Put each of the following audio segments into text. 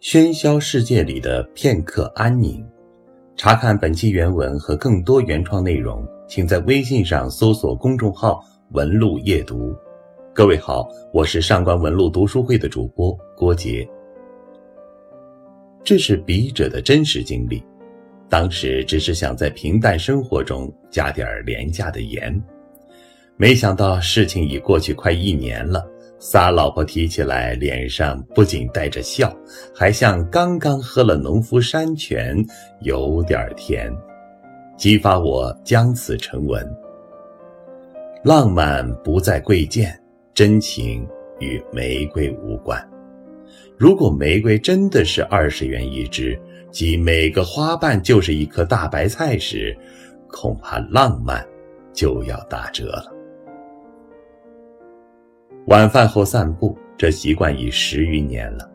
喧嚣世界里的片刻安宁。查看本期原文和更多原创内容，请在微信上搜索公众号“文路夜读”。各位好，我是上官文路读书会的主播郭杰。这是笔者的真实经历，当时只是想在平淡生活中加点廉价的盐，没想到事情已过去快一年了。仨老婆提起来，脸上不仅带着笑，还像刚刚喝了农夫山泉，有点甜，激发我将此成文。浪漫不在贵贱，真情与玫瑰无关。如果玫瑰真的是二十元一支，即每个花瓣就是一颗大白菜时，恐怕浪漫就要打折了。晚饭后散步，这习惯已十余年了。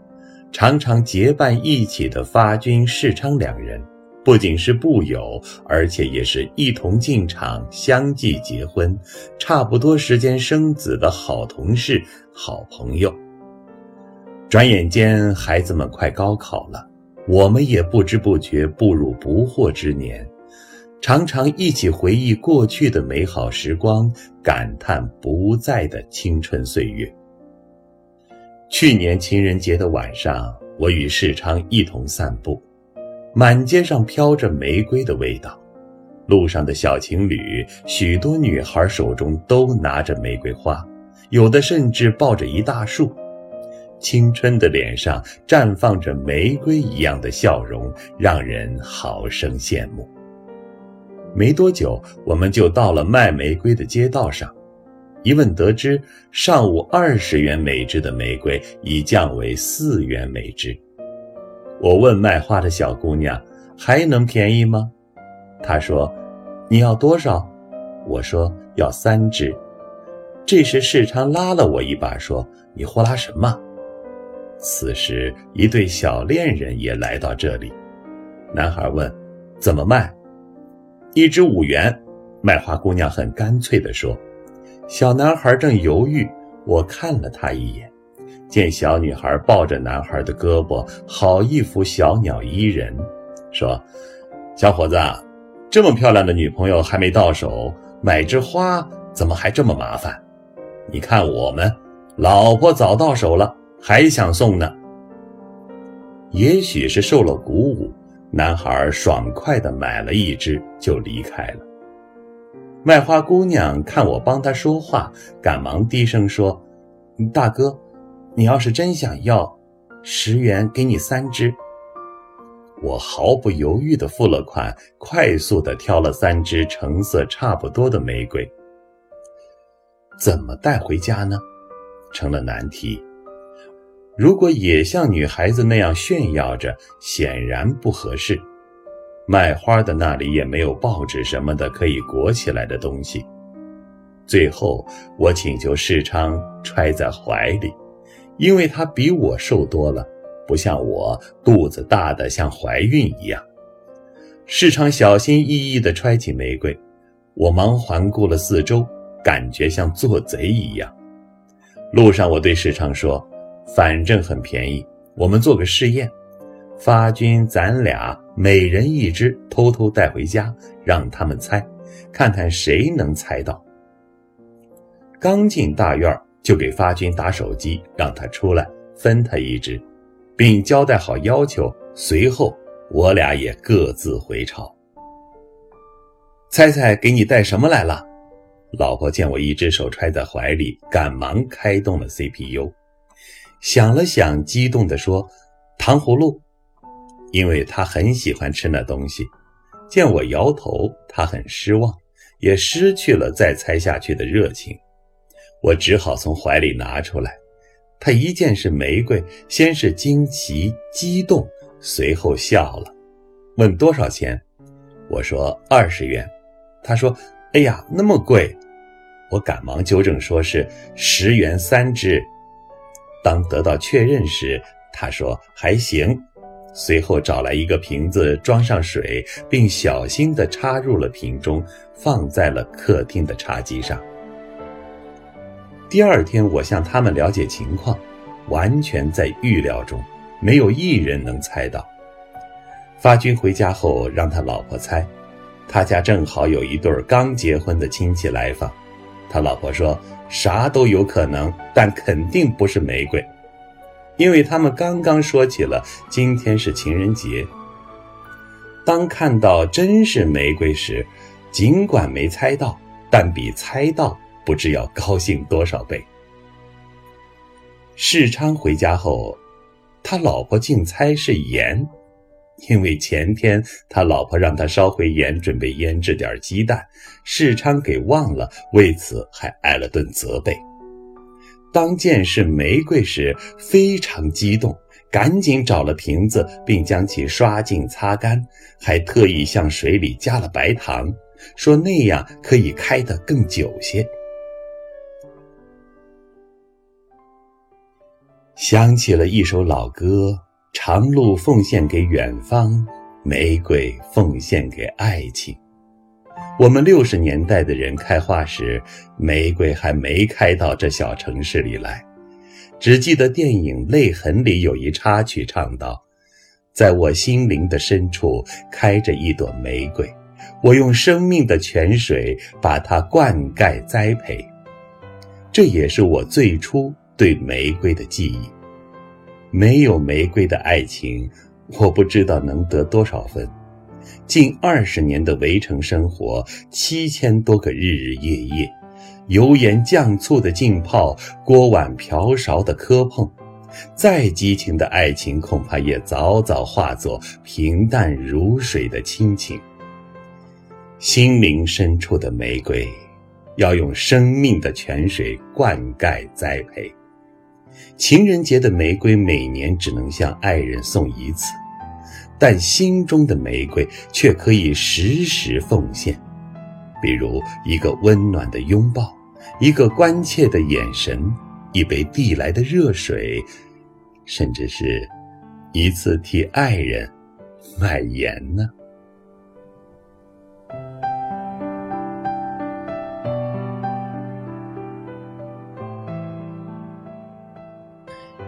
常常结伴一起的发军、世昌两人，不仅是部友，而且也是一同进厂、相继结婚、差不多时间生子的好同事、好朋友。转眼间，孩子们快高考了，我们也不知不觉步入不惑之年。常常一起回忆过去的美好时光，感叹不在的青春岁月。去年情人节的晚上，我与世昌一同散步，满街上飘着玫瑰的味道。路上的小情侣，许多女孩手中都拿着玫瑰花，有的甚至抱着一大束。青春的脸上绽放着玫瑰一样的笑容，让人好生羡慕。没多久，我们就到了卖玫瑰的街道上。一问得知，上午二十元每支的玫瑰已降为四元每支。我问卖花的小姑娘：“还能便宜吗？”她说：“你要多少？”我说：“要三支。”这时世昌拉了我一把，说：“你呼啦什么？”此时，一对小恋人也来到这里。男孩问：“怎么卖？”一支五元，卖花姑娘很干脆地说。小男孩正犹豫，我看了他一眼，见小女孩抱着男孩的胳膊，好一副小鸟依人，说：“小伙子，这么漂亮的女朋友还没到手，买枝花怎么还这么麻烦？你看我们，老婆早到手了，还想送呢。”也许是受了鼓舞。男孩爽快地买了一只，就离开了。卖花姑娘看我帮她说话，赶忙低声说：“大哥，你要是真想要，十元给你三只。”我毫不犹豫地付了款，快速地挑了三只成色差不多的玫瑰。怎么带回家呢？成了难题。如果也像女孩子那样炫耀着，显然不合适。卖花的那里也没有报纸什么的可以裹起来的东西。最后，我请求世昌揣在怀里，因为他比我瘦多了，不像我肚子大的像怀孕一样。世昌小心翼翼地揣起玫瑰，我忙环顾了四周，感觉像做贼一样。路上，我对世昌说。反正很便宜，我们做个试验，发军咱俩每人一只，偷偷带回家，让他们猜，看看谁能猜到。刚进大院就给发军打手机，让他出来分他一只，并交代好要求。随后我俩也各自回朝。猜猜给你带什么来了？老婆见我一只手揣在怀里，赶忙开动了 CPU。想了想，激动地说：“糖葫芦，因为他很喜欢吃那东西。”见我摇头，他很失望，也失去了再猜下去的热情。我只好从怀里拿出来。他一见是玫瑰，先是惊奇、激动，随后笑了，问多少钱。我说二十元。他说：“哎呀，那么贵！”我赶忙纠正，说是十元三只。当得到确认时，他说还行，随后找来一个瓶子装上水，并小心地插入了瓶中，放在了客厅的茶几上。第二天，我向他们了解情况，完全在预料中。没有一人能猜到。发军回家后，让他老婆猜，他家正好有一对刚结婚的亲戚来访。他老婆说：“啥都有可能，但肯定不是玫瑰，因为他们刚刚说起了今天是情人节。”当看到真是玫瑰时，尽管没猜到，但比猜到不知要高兴多少倍。世昌回家后，他老婆竟猜是盐，因为前天他老婆让他烧回盐，准备腌制点鸡蛋，世昌给忘了，为此还挨了顿责备。当见是玫瑰时，非常激动。赶紧找了瓶子，并将其刷净擦干，还特意向水里加了白糖，说那样可以开得更久些。想起了一首老歌：“长路奉献给远方，玫瑰奉献给爱情。”我们六十年代的人开花时，玫瑰还没开到这小城市里来。只记得电影《泪痕》里有一插曲，唱道：“在我心灵的深处开着一朵玫瑰，我用生命的泉水把它灌溉栽培。”这也是我最初对玫瑰的记忆。没有玫瑰的爱情，我不知道能得多少分。近二十年的围城生活，七千多个日日夜夜。油盐酱醋的浸泡，锅碗瓢勺的磕碰，再激情的爱情，恐怕也早早化作平淡如水的亲情。心灵深处的玫瑰，要用生命的泉水灌溉栽培。情人节的玫瑰，每年只能向爱人送一次，但心中的玫瑰却可以时时奉献。比如一个温暖的拥抱。一个关切的眼神，一杯递来的热水，甚至是一次替爱人买盐呢。